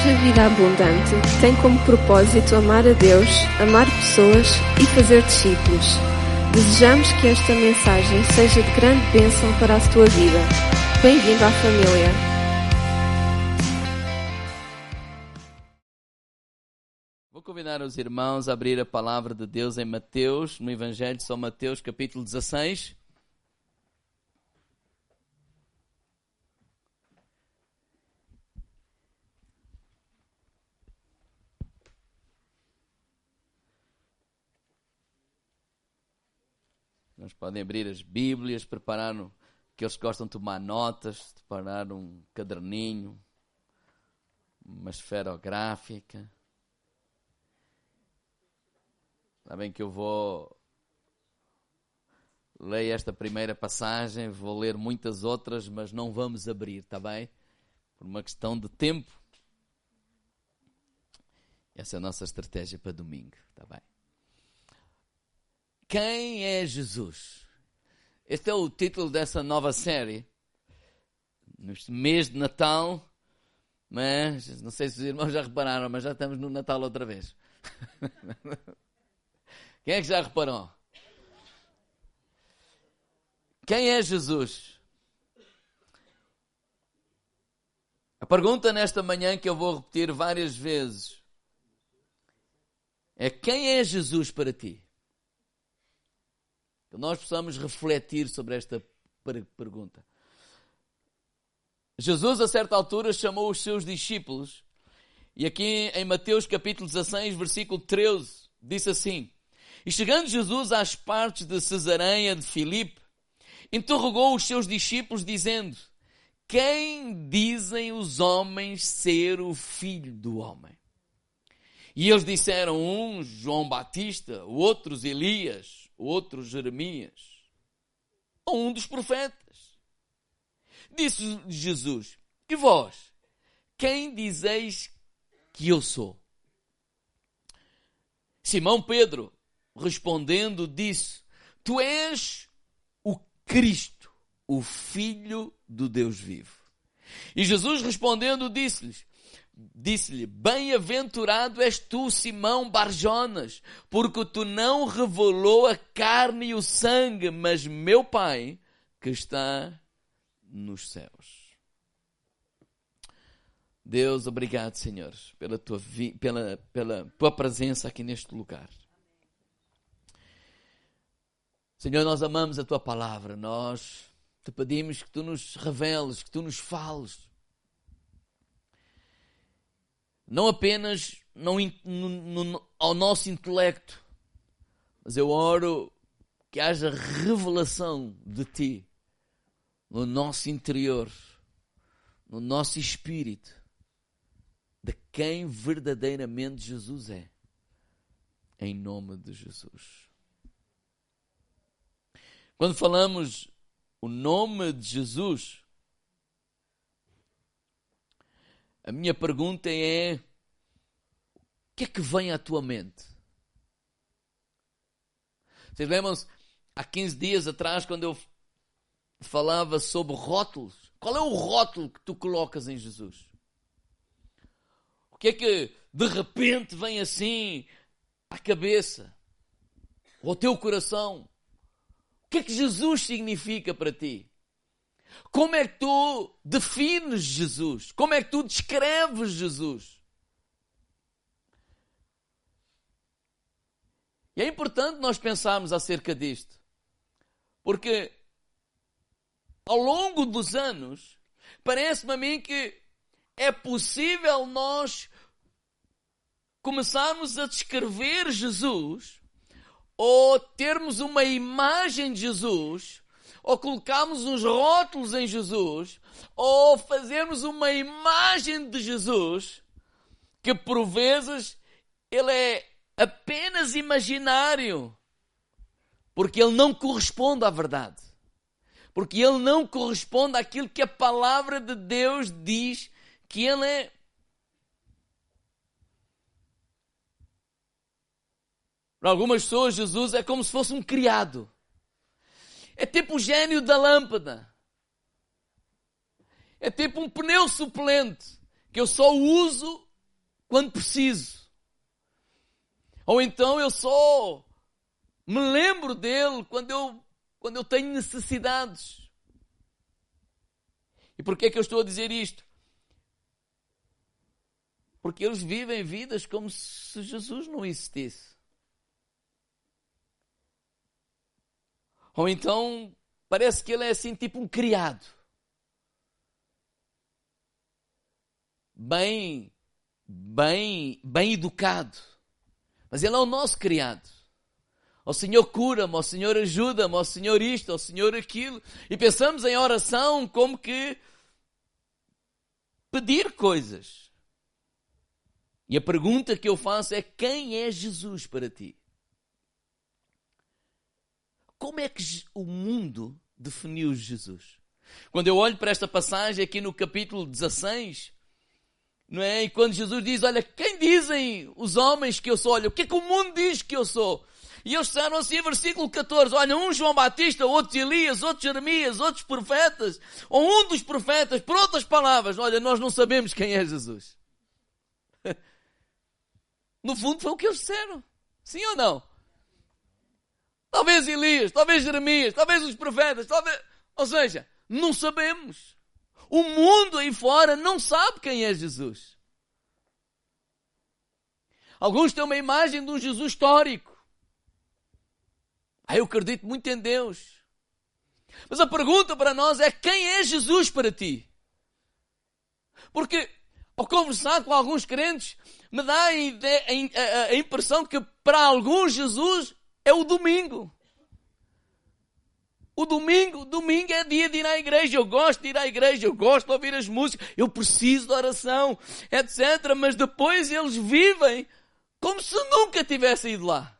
Igreja Vida Abundante tem como propósito amar a Deus, amar pessoas e fazer discípulos. Desejamos que esta mensagem seja de grande bênção para a tua vida. Bem-vindo à família. Vou convidar os irmãos a abrir a palavra de Deus em Mateus, no Evangelho de São Mateus, capítulo 16. Podem abrir as Bíblias, preparar um, que gostam de tomar notas, preparar um caderninho, uma esferográfica. Sabem que eu vou ler esta primeira passagem, vou ler muitas outras, mas não vamos abrir, está bem? Por uma questão de tempo. Essa é a nossa estratégia para domingo, está bem? Quem é Jesus? Este é o título dessa nova série. Neste mês de Natal, mas não sei se os irmãos já repararam, mas já estamos no Natal outra vez. Quem é que já reparou? Quem é Jesus? A pergunta nesta manhã que eu vou repetir várias vezes é: quem é Jesus para ti? Que nós possamos refletir sobre esta pergunta. Jesus, a certa altura, chamou os seus discípulos, e aqui em Mateus capítulo 16, versículo 13, disse assim: E chegando Jesus às partes de Cesareia de Filipe, interrogou os seus discípulos, dizendo: Quem dizem os homens ser o filho do homem? E eles disseram: uns João Batista, outros Elias outro Jeremias, ou um dos profetas. Disse Jesus: E vós, quem dizeis que eu sou? Simão Pedro, respondendo, disse: Tu és o Cristo, o Filho do Deus vivo. E Jesus respondendo, disse-lhes: disse-lhe: Bem-aventurado és tu, Simão Barjonas, porque tu não revelou a carne e o sangue, mas meu Pai que está nos céus. Deus, obrigado, Senhor, pela tua, pela, pela tua presença aqui neste lugar. Senhor, nós amamos a tua palavra, nós te pedimos que tu nos reveles, que tu nos fales não apenas no, no, no, ao nosso intelecto, mas eu oro que haja revelação de Ti no nosso interior, no nosso espírito, de quem verdadeiramente Jesus é. Em nome de Jesus. Quando falamos o nome de Jesus, A minha pergunta é: o que é que vem à tua mente? Vocês lembram-se, há 15 dias atrás, quando eu falava sobre rótulos? Qual é o rótulo que tu colocas em Jesus? O que é que de repente vem assim à cabeça? Ou ao teu coração? O que é que Jesus significa para ti? Como é que tu defines Jesus? Como é que tu descreves Jesus? E é importante nós pensarmos acerca disto. Porque ao longo dos anos, parece-me a mim que é possível nós começarmos a descrever Jesus ou termos uma imagem de Jesus ou colocarmos uns rótulos em Jesus, ou fazermos uma imagem de Jesus, que por vezes ele é apenas imaginário, porque ele não corresponde à verdade. Porque ele não corresponde àquilo que a palavra de Deus diz que ele é. Para algumas pessoas, Jesus é como se fosse um criado. É tipo o gênio da lâmpada. É tipo um pneu suplente que eu só uso quando preciso. Ou então eu só me lembro dele quando eu, quando eu tenho necessidades. E por que é que eu estou a dizer isto? Porque eles vivem vidas como se Jesus não existisse. Ou então parece que ele é assim, tipo um criado. Bem, bem, bem educado. Mas ele é o nosso criado. O Senhor cura-me, o Senhor ajuda-me, o Senhor isto, o Senhor aquilo. E pensamos em oração como que pedir coisas. E a pergunta que eu faço é: quem é Jesus para ti? Como é que o mundo definiu Jesus? Quando eu olho para esta passagem aqui no capítulo 16, não é? E quando Jesus diz: Olha, quem dizem os homens que eu sou? Olha, o que é que o mundo diz que eu sou? E eles disseram assim, versículo 14: Olha, um João Batista, outros Elias, outros Jeremias, outros profetas, ou um dos profetas, por outras palavras, olha, nós não sabemos quem é Jesus. No fundo foi o que eles disseram. Sim ou não? Talvez Elias, talvez Jeremias, talvez os profetas, talvez. Ou seja, não sabemos. O mundo aí fora não sabe quem é Jesus. Alguns têm uma imagem de um Jesus histórico. Ah, eu acredito muito em Deus. Mas a pergunta para nós é: quem é Jesus para ti? Porque ao conversar com alguns crentes, me dá a, a impressão que para alguns Jesus é o domingo. O domingo, domingo é dia de ir à igreja. Eu gosto de ir à igreja, eu gosto de ouvir as músicas, eu preciso de oração, etc. Mas depois eles vivem como se nunca tivessem ido lá.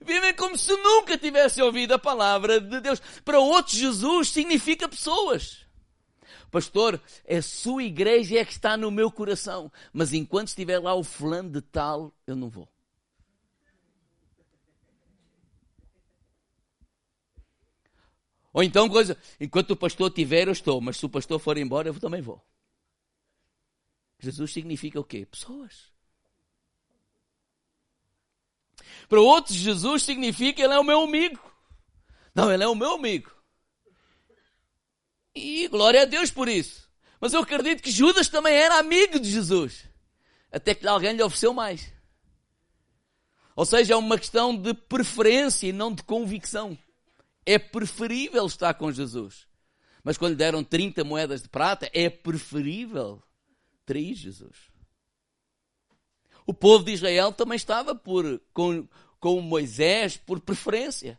Vivem como se nunca tivessem ouvido a palavra de Deus. Para outros, Jesus significa pessoas. Pastor, a sua igreja é que está no meu coração, mas enquanto estiver lá o fulano de tal, eu não vou. Ou então, coisa, enquanto o pastor estiver, eu estou, mas se o pastor for embora, eu também vou. Jesus significa o quê? Pessoas. Para outros, Jesus significa ele é o meu amigo. Não, ele é o meu amigo. E glória a Deus por isso. Mas eu acredito que Judas também era amigo de Jesus. Até que alguém lhe ofereceu mais. Ou seja, é uma questão de preferência e não de convicção. É preferível estar com Jesus. Mas quando lhe deram 30 moedas de prata, é preferível trair Jesus. O povo de Israel também estava por, com, com Moisés por preferência.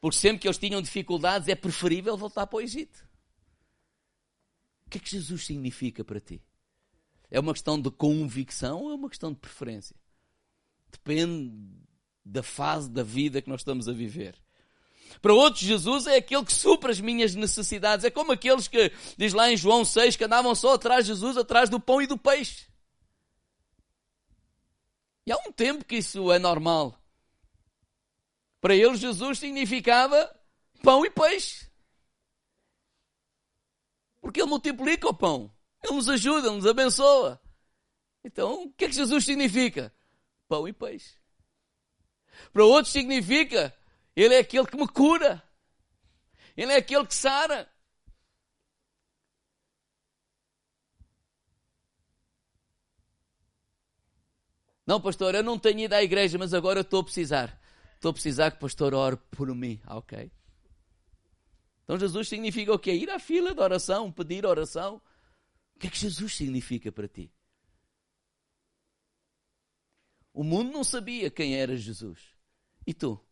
Porque sempre que eles tinham dificuldades, é preferível voltar para o Egito. O que é que Jesus significa para ti? É uma questão de convicção ou é uma questão de preferência? Depende da fase da vida que nós estamos a viver. Para outros, Jesus é aquele que supra as minhas necessidades. É como aqueles que, diz lá em João 6, que andavam só atrás de Jesus, atrás do pão e do peixe. E há um tempo que isso é normal. Para eles, Jesus significava pão e peixe. Porque Ele multiplica o pão. Ele nos ajuda, Ele nos abençoa. Então, o que é que Jesus significa? Pão e peixe. Para outros significa, Ele é aquele que me cura. Ele é aquele que sara. Não, pastor, eu não tenho ido à igreja, mas agora eu estou a precisar. Estou a precisar que o pastor ore por mim. Ah, ok. Então Jesus significa o quê? Ir à fila de oração, pedir oração. O que é que Jesus significa para ti? O mundo não sabia quem era Jesus. E tu?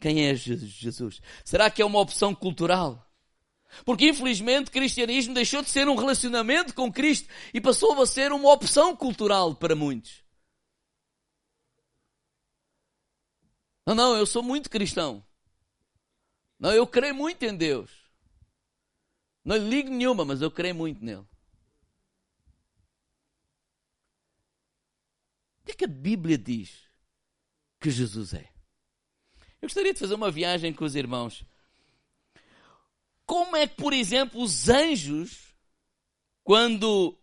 Quem é Jesus? Será que é uma opção cultural? Porque infelizmente o cristianismo deixou de ser um relacionamento com Cristo e passou a ser uma opção cultural para muitos. Não, não, eu sou muito cristão. Não, eu creio muito em Deus. Não lhe ligo nenhuma, mas eu creio muito nele. O que é que a Bíblia diz que Jesus é? Eu gostaria de fazer uma viagem com os irmãos. Como é que, por exemplo, os anjos, quando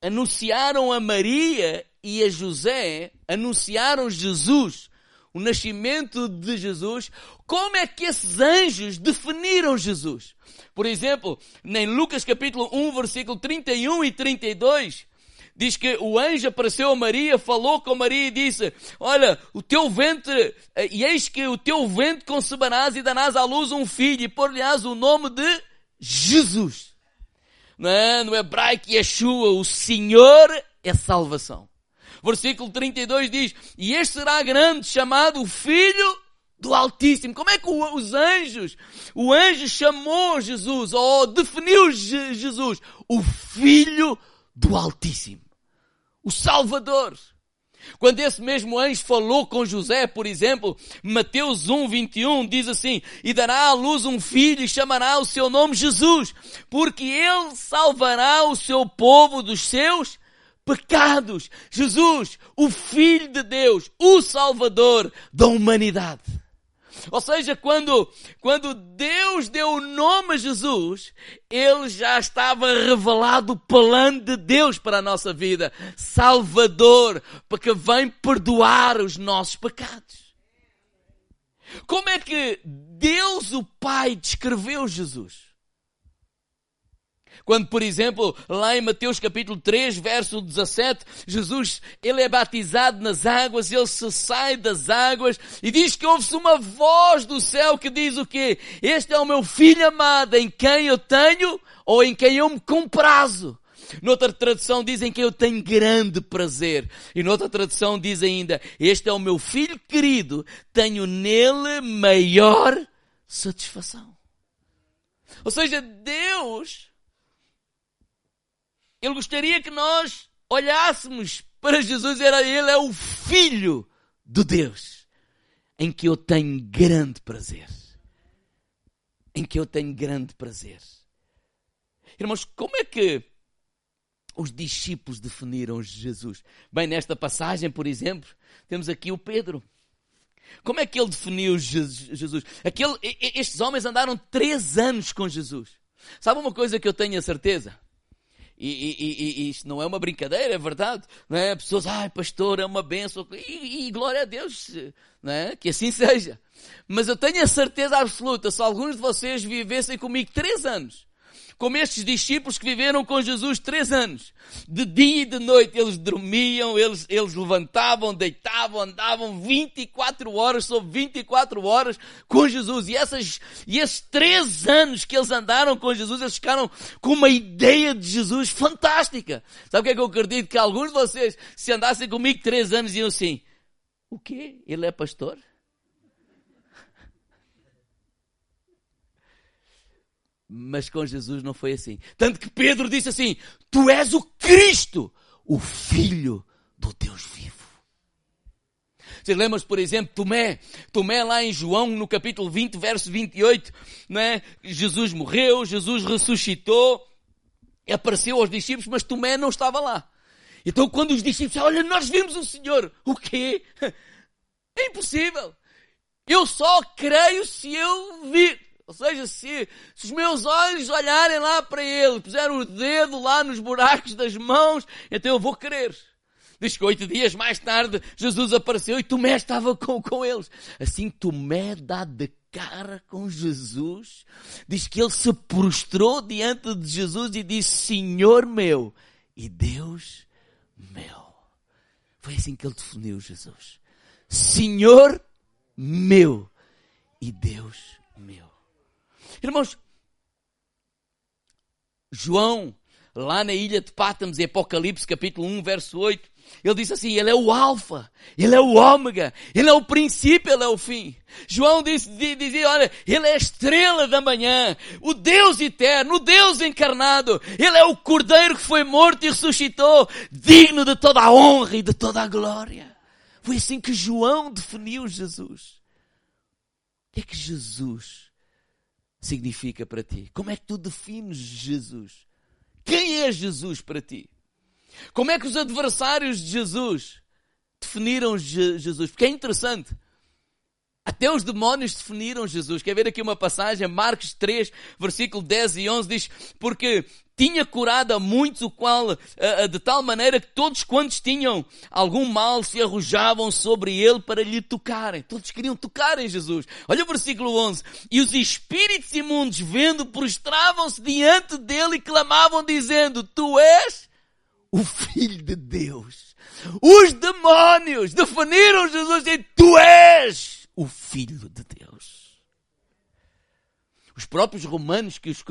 anunciaram a Maria e a José anunciaram Jesus, o nascimento de Jesus, como é que esses anjos definiram Jesus? Por exemplo, em Lucas capítulo 1, versículo 31 e 32, diz que o anjo apareceu a Maria, falou com Maria e disse, olha, o teu ventre, eh, e eis que o teu ventre conceberás e darás à luz um filho e por-lhe-ás o nome de Jesus. É? No hebraico, Yeshua, o Senhor é salvação. Versículo 32 diz, e este será grande, chamado o Filho do Altíssimo. Como é que os anjos, o anjo chamou Jesus, ou definiu Jesus? O Filho do Altíssimo o Salvador. Quando esse mesmo anjo falou com José, por exemplo, Mateus 1, 21 diz assim, e dará à luz um filho e chamará o seu nome Jesus, porque ele salvará o seu povo dos seus pecados. Jesus, o Filho de Deus, o Salvador da humanidade. Ou seja, quando, quando Deus deu o nome a Jesus, Ele já estava revelado o plano de Deus para a nossa vida. Salvador, porque vem perdoar os nossos pecados. Como é que Deus o Pai descreveu Jesus? Quando, por exemplo, lá em Mateus capítulo 3, verso 17, Jesus, ele é batizado nas águas, ele se sai das águas e diz que ouve-se uma voz do céu que diz o quê? Este é o meu filho amado em quem eu tenho ou em quem eu me comprazo. Noutra tradução dizem que eu tenho grande prazer. E noutra tradução diz ainda, este é o meu filho querido, tenho nele maior satisfação. Ou seja, Deus ele gostaria que nós olhássemos para Jesus, era ele é o filho de Deus, em que eu tenho grande prazer. Em que eu tenho grande prazer. Irmãos, como é que os discípulos definiram Jesus? Bem, nesta passagem, por exemplo, temos aqui o Pedro. Como é que ele definiu Jesus? Aquele, estes homens andaram três anos com Jesus. Sabe uma coisa que eu tenho a certeza? E, e, e, isto não é uma brincadeira, é verdade. Não é? Pessoas, ai, pastor, é uma benção. E, e glória a Deus, não é? que assim seja. Mas eu tenho a certeza absoluta, se alguns de vocês vivessem comigo três anos, como estes discípulos que viveram com Jesus três anos. De dia e de noite eles dormiam, eles, eles levantavam, deitavam, andavam 24 horas sobre 24 horas com Jesus. E, essas, e esses três anos que eles andaram com Jesus, eles ficaram com uma ideia de Jesus fantástica. Sabe o que é que eu acredito? Que alguns de vocês, se andassem comigo três anos, iam assim, o quê? Ele é pastor? Mas com Jesus não foi assim. Tanto que Pedro disse assim: Tu és o Cristo, o Filho do Deus vivo. Você lembra, por exemplo, Tomé, Tomé lá em João, no capítulo 20, verso 28, né? Jesus morreu, Jesus ressuscitou, apareceu aos discípulos, mas Tomé não estava lá. Então quando os discípulos olha, nós vimos o Senhor. O quê? É impossível. Eu só creio se eu vir. Ou seja, se, se os meus olhos olharem lá para ele, puser o dedo lá nos buracos das mãos, então eu vou querer. Diz que oito dias mais tarde Jesus apareceu e Tomé estava com, com eles. Assim Tomé dá de cara com Jesus. Diz que ele se prostrou diante de Jesus e disse, Senhor meu e Deus meu. Foi assim que ele definiu Jesus. Senhor meu e Deus meu. Irmãos, João, lá na ilha de Pátamos, em Apocalipse, capítulo 1, verso 8, ele diz assim, ele é o alfa, ele é o ômega, ele é o princípio, ele é o fim. João disse, dizia, olha, ele é a estrela da manhã, o Deus eterno, o Deus encarnado, ele é o cordeiro que foi morto e ressuscitou, digno de toda a honra e de toda a glória. Foi assim que João definiu Jesus. O que é que Jesus significa para ti? Como é que tu defines Jesus? Quem é Jesus para ti? Como é que os adversários de Jesus definiram Jesus? Porque é interessante. Até os demónios definiram Jesus. Quer ver aqui uma passagem? Marcos 3, versículo 10 e 11 diz, porque tinha curado a muitos, o qual, de tal maneira que todos quantos tinham algum mal se arrojavam sobre ele para lhe tocarem. Todos queriam tocar em Jesus. Olha o versículo 11. E os espíritos imundos, vendo, prostravam-se diante dele e clamavam dizendo, tu és o Filho de Deus. Os demónios definiram Jesus e tu és o Filho de Deus. Os próprios romanos que, os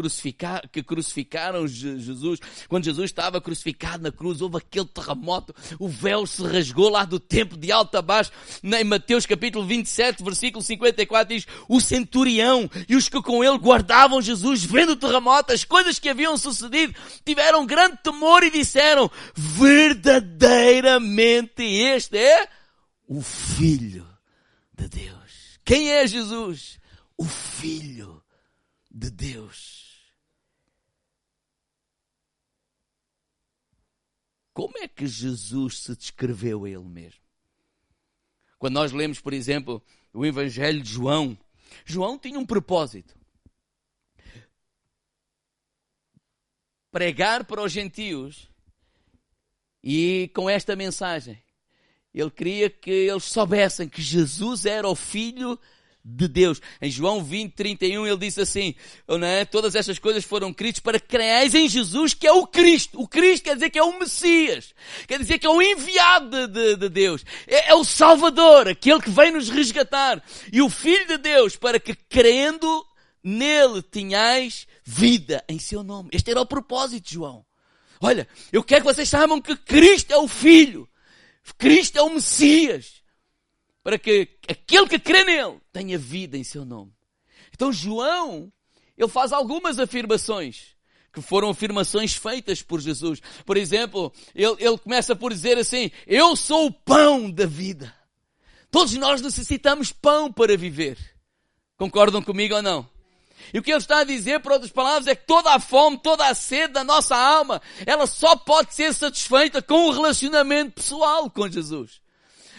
que crucificaram Jesus, quando Jesus estava crucificado na cruz, houve aquele terremoto, o véu se rasgou lá do templo de alto a baixo. Em Mateus capítulo 27, versículo 54 diz, o centurião e os que com ele guardavam Jesus, vendo o terremoto, as coisas que haviam sucedido, tiveram grande temor e disseram, verdadeiramente este é o Filho de Deus. Quem é Jesus? O Filho de Deus. Como é que Jesus se descreveu a ele mesmo? Quando nós lemos, por exemplo, o Evangelho de João, João tinha um propósito. Pregar para os gentios e com esta mensagem ele queria que eles soubessem que Jesus era o Filho de Deus. Em João 20, 31, ele disse assim, não é? todas estas coisas foram escritas para que creais em Jesus, que é o Cristo. O Cristo quer dizer que é o Messias. Quer dizer que é o enviado de, de, de Deus. É, é o Salvador, aquele que vem nos resgatar. E o Filho de Deus, para que crendo nele tenhais vida em seu nome. Este era o propósito, João. Olha, eu quero que vocês saibam que Cristo é o Filho. Cristo é o Messias. Para que aquele que crê nele tenha vida em seu nome. Então João, ele faz algumas afirmações que foram afirmações feitas por Jesus. Por exemplo, ele, ele começa por dizer assim: Eu sou o pão da vida. Todos nós necessitamos pão para viver. Concordam comigo ou não? E o que ele está a dizer, por outras palavras, é que toda a fome, toda a sede da nossa alma, ela só pode ser satisfeita com um relacionamento pessoal com Jesus.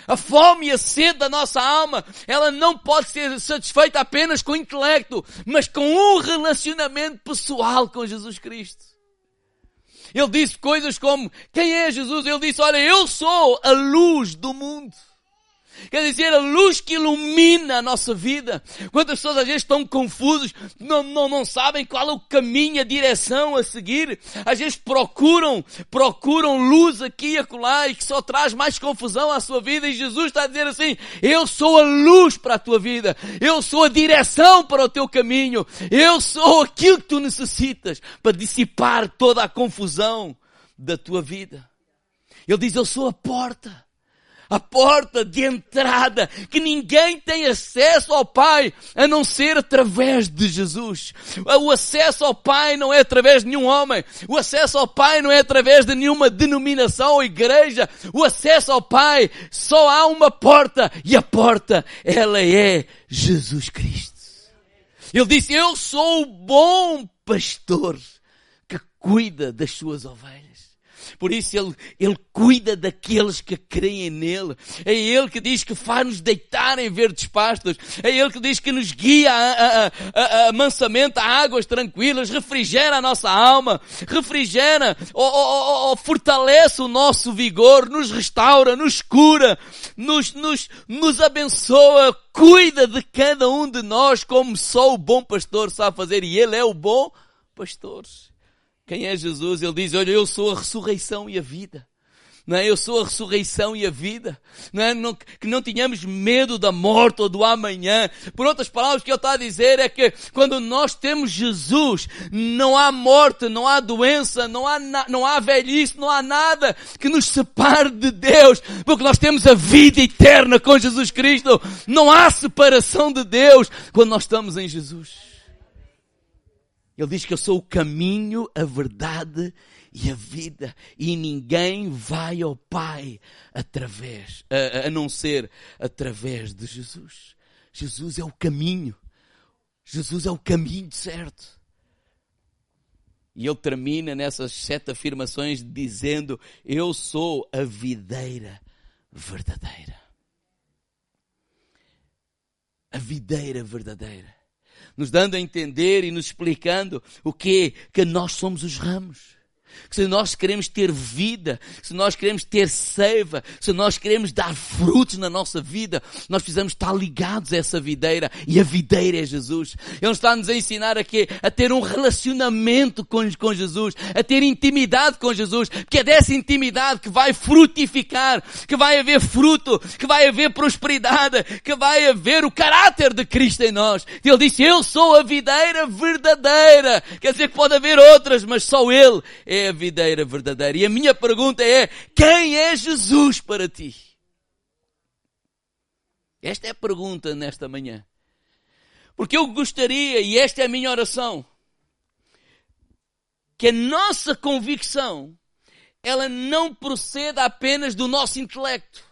A fome e a sede da nossa alma, ela não pode ser satisfeita apenas com o intelecto, mas com um relacionamento pessoal com Jesus Cristo. Ele disse coisas como, quem é Jesus? Ele disse, olha, eu sou a luz do mundo. Quer dizer, a luz que ilumina a nossa vida. Quantas pessoas às vezes estão confusas, não, não, não sabem qual é o caminho, a direção a seguir. Às vezes procuram, procuram luz aqui e acolá e que só traz mais confusão à sua vida. E Jesus está a dizer assim, eu sou a luz para a tua vida. Eu sou a direção para o teu caminho. Eu sou aquilo que tu necessitas para dissipar toda a confusão da tua vida. Ele diz, eu sou a porta a porta de entrada, que ninguém tem acesso ao Pai a não ser através de Jesus. O acesso ao Pai não é através de nenhum homem. O acesso ao Pai não é através de nenhuma denominação ou igreja. O acesso ao Pai só há uma porta e a porta, ela é Jesus Cristo. Ele disse, eu sou o bom pastor que cuida das suas ovelhas. Por isso ele, ele cuida daqueles que creem nele. É ele que diz que faz-nos deitar em verdes pastos. É ele que diz que nos guia a, a, a, a mansamente a águas tranquilas, refrigera a nossa alma, refrigera, ou, ou, ou, fortalece o nosso vigor, nos restaura, nos cura, nos, nos, nos abençoa, cuida de cada um de nós como só o bom pastor sabe fazer. E ele é o bom pastor. Quem é Jesus? Ele diz, olha, eu sou a ressurreição e a vida. Não é? Eu sou a ressurreição e a vida. Não é? Não, que não tenhamos medo da morte ou do amanhã. Por outras palavras, o que ele está a dizer é que quando nós temos Jesus, não há morte, não há doença, não há, não há velhice, não há nada que nos separe de Deus. Porque nós temos a vida eterna com Jesus Cristo. Não há separação de Deus quando nós estamos em Jesus. Ele diz que eu sou o caminho, a verdade e a vida. E ninguém vai ao Pai através, a, a não ser através de Jesus. Jesus é o caminho. Jesus é o caminho certo. E ele termina nessas sete afirmações dizendo: Eu sou a videira verdadeira. a videira verdadeira, nos dando a entender e nos explicando o que que nós somos os ramos se nós queremos ter vida, se nós queremos ter seiva, se nós queremos dar frutos na nossa vida, nós precisamos estar ligados a essa videira e a videira é Jesus. Ele está-nos a ensinar aqui a ter um relacionamento com, com Jesus, a ter intimidade com Jesus, porque é dessa intimidade que vai frutificar, que vai haver fruto, que vai haver prosperidade, que vai haver o caráter de Cristo em nós. Ele disse, eu sou a videira verdadeira. Quer dizer que pode haver outras, mas só Ele é a videira verdadeira. E a minha pergunta é: quem é Jesus para ti? Esta é a pergunta nesta manhã. Porque eu gostaria, e esta é a minha oração, que a nossa convicção ela não proceda apenas do nosso intelecto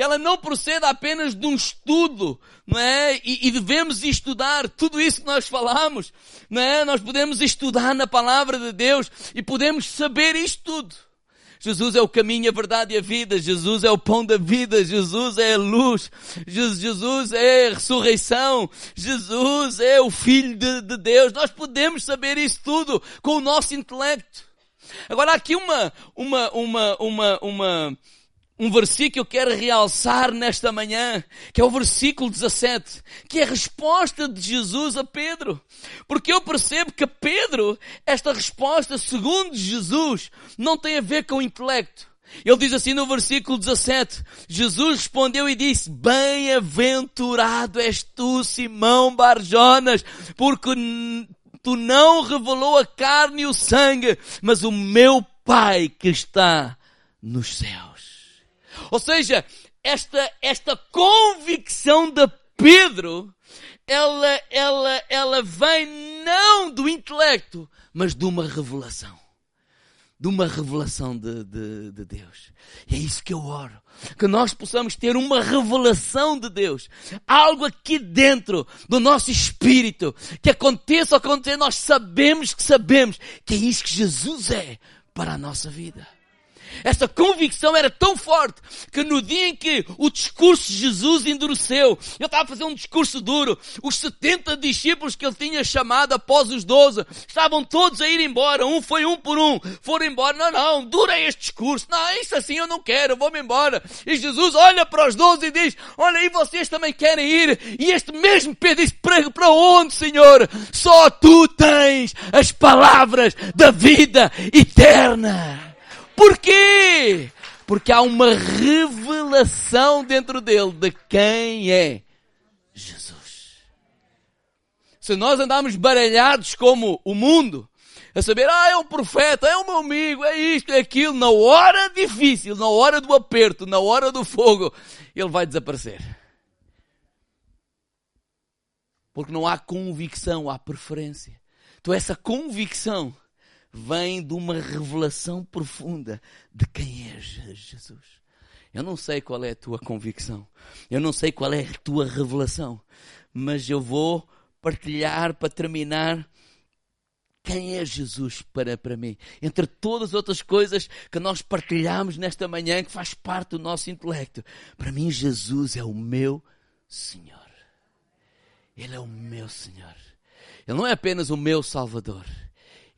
que ela não proceda apenas de um estudo, não é? E, e, devemos estudar tudo isso que nós falamos, não é? Nós podemos estudar na palavra de Deus e podemos saber isto tudo. Jesus é o caminho, a verdade e a vida. Jesus é o pão da vida. Jesus é a luz. Jesus é a ressurreição. Jesus é o Filho de, de Deus. Nós podemos saber isso tudo com o nosso intelecto. Agora, aqui uma, uma, uma, uma, uma, um versículo que eu quero realçar nesta manhã, que é o versículo 17, que é a resposta de Jesus a Pedro. Porque eu percebo que Pedro, esta resposta, segundo Jesus, não tem a ver com o intelecto. Ele diz assim no versículo 17, Jesus respondeu e disse, bem-aventurado és tu, Simão Barjonas, porque tu não revelou a carne e o sangue, mas o meu Pai que está nos céus. Ou seja, esta, esta convicção de Pedro, ela, ela, ela vem não do intelecto, mas de uma revelação. De uma revelação de, de, de Deus. É isso que eu oro. Que nós possamos ter uma revelação de Deus. Algo aqui dentro do nosso espírito. Que aconteça ou acontecer, nós sabemos que sabemos que é isso que Jesus é para a nossa vida. Esta convicção era tão forte que no dia em que o discurso de Jesus endureceu, ele estava a fazer um discurso duro, os 70 discípulos que ele tinha chamado após os 12, estavam todos a ir embora, um foi um por um, foram embora, não, não, dura este discurso, não, isso assim eu não quero, vou-me embora. E Jesus olha para os 12 e diz, olha aí vocês também querem ir, e este mesmo Pedro diz, para, para onde Senhor? Só tu tens as palavras da vida eterna. Por quê? Porque há uma revelação dentro dele de quem é Jesus. Se nós andarmos baralhados como o mundo, a saber, ah, é um profeta, é o meu amigo, é isto, é aquilo, na hora difícil, na hora do aperto, na hora do fogo, ele vai desaparecer. Porque não há convicção, há preferência. Então essa convicção vem de uma revelação profunda de quem é Jesus. Eu não sei qual é a tua convicção, eu não sei qual é a tua revelação, mas eu vou partilhar para terminar quem é Jesus para, para mim? Entre todas as outras coisas que nós partilhamos nesta manhã, que faz parte do nosso intelecto, para mim Jesus é o meu Senhor. Ele é o meu Senhor. Ele não é apenas o meu Salvador.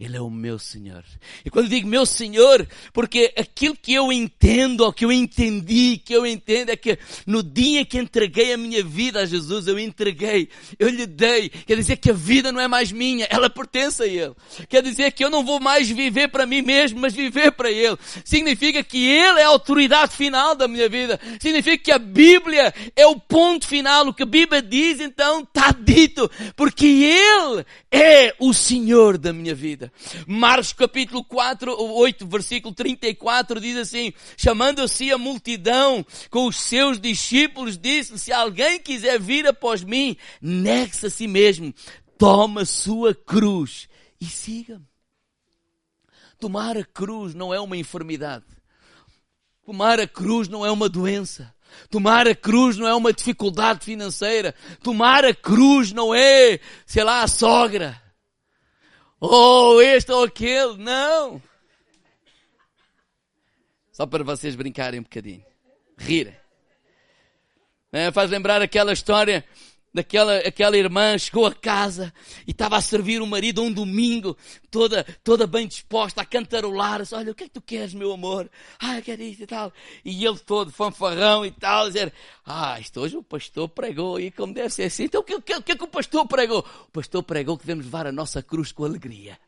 Ele é o meu Senhor. E quando digo meu Senhor, porque aquilo que eu entendo, ou que eu entendi, que eu entendo é que no dia que entreguei a minha vida a Jesus, eu entreguei, eu lhe dei. Quer dizer que a vida não é mais minha, ela pertence a Ele. Quer dizer que eu não vou mais viver para mim mesmo, mas viver para Ele. Significa que Ele é a autoridade final da minha vida. Significa que a Bíblia é o ponto final. O que a Bíblia diz, então, está dito. Porque Ele é o Senhor da minha vida. Marcos capítulo 4, 8, versículo 34 diz assim, chamando-se a multidão com os seus discípulos, disse, se alguém quiser vir após mim, negue-se a si mesmo, toma sua cruz e siga-me. Tomar a cruz não é uma enfermidade. Tomar a cruz não é uma doença. Tomar a cruz não é uma dificuldade financeira. Tomar a cruz não é, sei lá, a sogra ou este ou aquele. Não. Só para vocês brincarem um bocadinho. Rirem. É, faz lembrar aquela história daquela aquela irmã chegou a casa e estava a servir o marido um domingo, toda, toda bem disposta a cantarolar. Olha, o que é que tu queres, meu amor? Ah, eu quero isso e tal. E ele todo fanfarrão e tal, dizer, ah, isto hoje o pastor pregou e como deve ser assim. Então o que, que, o que é que o pastor pregou? O pastor pregou que devemos levar a nossa cruz com alegria.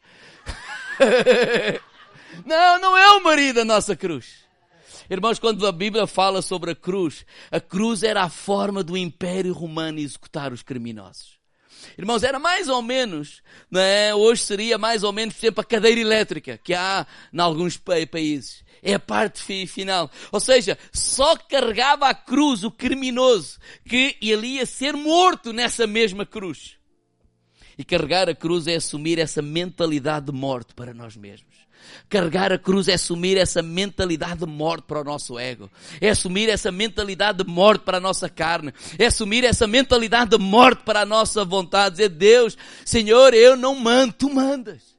não, não é o marido a nossa cruz. Irmãos, quando a Bíblia fala sobre a cruz, a cruz era a forma do Império Romano executar os criminosos. Irmãos, era mais ou menos, né? hoje seria mais ou menos, por exemplo, a cadeira elétrica que há em alguns países. É a parte final. Ou seja, só carregava a cruz o criminoso que ele ia ser morto nessa mesma cruz. E carregar a cruz é assumir essa mentalidade de morte para nós mesmos. Carregar a cruz é assumir essa mentalidade de morte para o nosso ego. É assumir essa mentalidade de morte para a nossa carne. É assumir essa mentalidade de morte para a nossa vontade. Dizer, Deus, Senhor, eu não mando, tu mandas.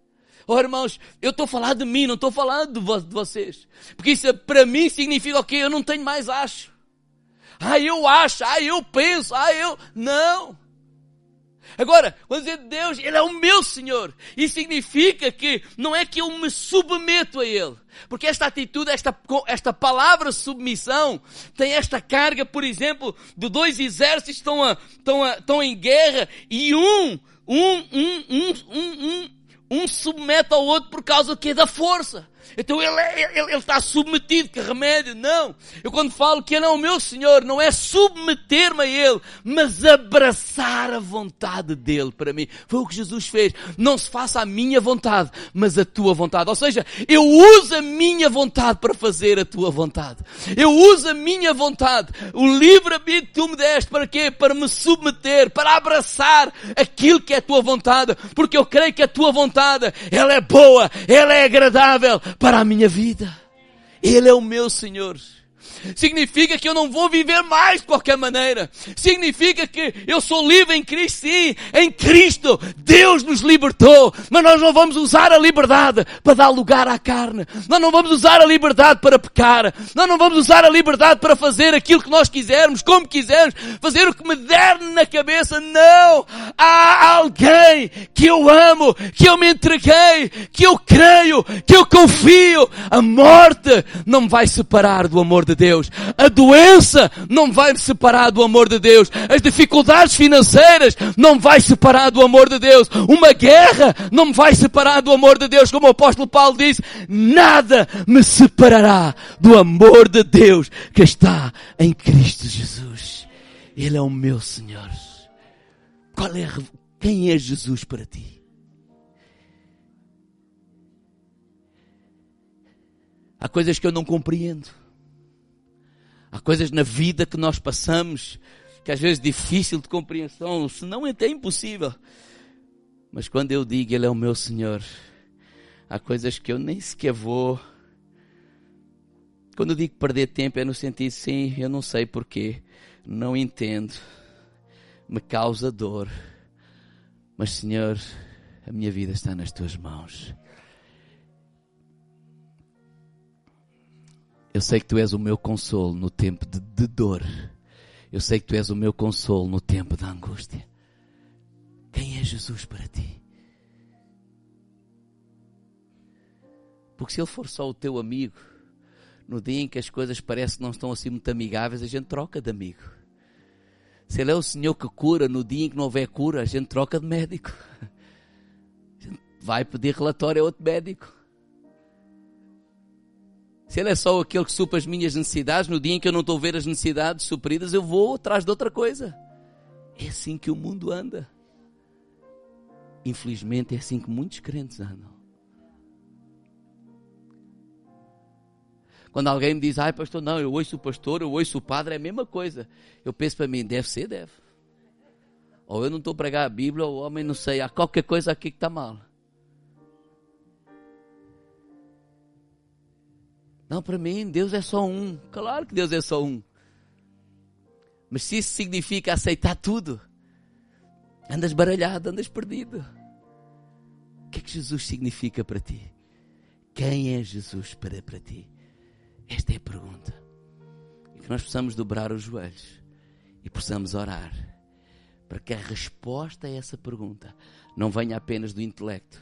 Oh, irmãos, eu estou falando de mim, não estou falando de, vo de vocês. Porque isso para mim significa o okay, quê? Eu não tenho mais acho. Ah, eu acho, ah, eu penso, ah, eu... Não. Agora, quando dizer Deus, Ele é o meu Senhor. Isso significa que não é que eu me submeto a Ele. Porque esta atitude, esta, esta palavra submissão, tem esta carga, por exemplo, de dois exércitos estão, a, estão, a, estão em guerra e um, um, um, um, um, um, um submete ao outro por causa que da força. Então ele, ele, ele está submetido, que remédio? Não. Eu quando falo que ele é o meu Senhor, não é submeter-me a Ele, mas abraçar a vontade dEle para mim. Foi o que Jesus fez. Não se faça a minha vontade, mas a tua vontade. Ou seja, eu uso a minha vontade para fazer a tua vontade. Eu uso a minha vontade. O livre-arbítrio que tu me deste para quê? Para me submeter, para abraçar aquilo que é a tua vontade. Porque eu creio que a tua vontade, ela é boa, ela é agradável para a minha vida. Ele é o meu Senhor. Significa que eu não vou viver mais de qualquer maneira. Significa que eu sou livre em Cristo, sim. Em Cristo, Deus nos libertou. Mas nós não vamos usar a liberdade para dar lugar à carne. Nós não vamos usar a liberdade para pecar. Nós não vamos usar a liberdade para fazer aquilo que nós quisermos, como quisermos, fazer o que me der na cabeça. Não! Há alguém que eu amo, que eu me entreguei, que eu creio, que eu confio. A morte não me vai separar do amor de Deus. Deus. A doença não vai me separar do amor de Deus. As dificuldades financeiras não vai separar do amor de Deus. Uma guerra não me vai separar do amor de Deus. Como o apóstolo Paulo disse, nada me separará do amor de Deus que está em Cristo Jesus. Ele é o meu Senhor. Qual é, quem é Jesus para ti? Há coisas que eu não compreendo. Há coisas na vida que nós passamos que às vezes é difícil de compreensão, se não é até impossível. Mas quando eu digo Ele é o meu Senhor, há coisas que eu nem sequer vou. Quando eu digo perder tempo é no sentido, sim, eu não sei porquê, não entendo, me causa dor. Mas Senhor, a minha vida está nas tuas mãos. Eu sei que tu és o meu consolo no tempo de, de dor. Eu sei que tu és o meu consolo no tempo da angústia. Quem é Jesus para ti? Porque se ele for só o teu amigo, no dia em que as coisas parecem que não estão assim muito amigáveis, a gente troca de amigo. Se ele é o Senhor que cura, no dia em que não houver cura, a gente troca de médico. vai pedir relatório a outro médico. Se Ele é só aquele que supra as minhas necessidades, no dia em que eu não estou a ver as necessidades supridas, eu vou atrás de outra coisa. É assim que o mundo anda. Infelizmente, é assim que muitos crentes andam. Quando alguém me diz, ai pastor, não, eu ouço o pastor, eu ouço o padre, é a mesma coisa. Eu penso para mim, deve ser, deve. Ou eu não estou a pregar a Bíblia, ou o homem não sei, há qualquer coisa aqui que está mal. Não, para mim, Deus é só um. Claro que Deus é só um. Mas se isso significa aceitar tudo, andas baralhado, andas perdido. O que é que Jesus significa para ti? Quem é Jesus para, para ti? Esta é a pergunta. E que nós possamos dobrar os joelhos e possamos orar para que a resposta a essa pergunta não venha apenas do intelecto.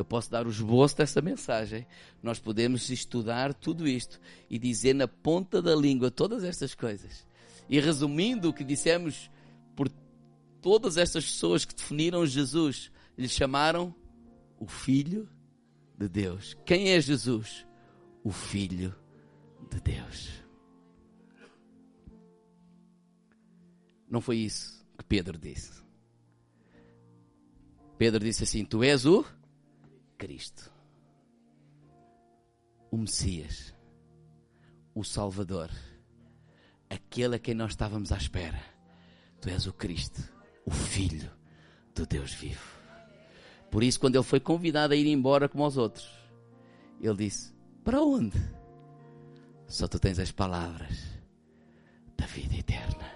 Eu posso dar o esboço dessa mensagem. Nós podemos estudar tudo isto e dizer na ponta da língua todas estas coisas. E resumindo o que dissemos por todas estas pessoas que definiram Jesus, lhe chamaram o Filho de Deus. Quem é Jesus? O Filho de Deus. Não foi isso que Pedro disse. Pedro disse assim: Tu és o Cristo, o Messias, o Salvador, aquele a quem nós estávamos à espera. Tu és o Cristo, o Filho do Deus vivo. Por isso, quando ele foi convidado a ir embora como os outros, ele disse: Para onde? Só tu tens as palavras da vida eterna.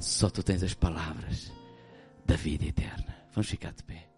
Só tu tens as palavras da vida eterna. Vamos ficar de pé.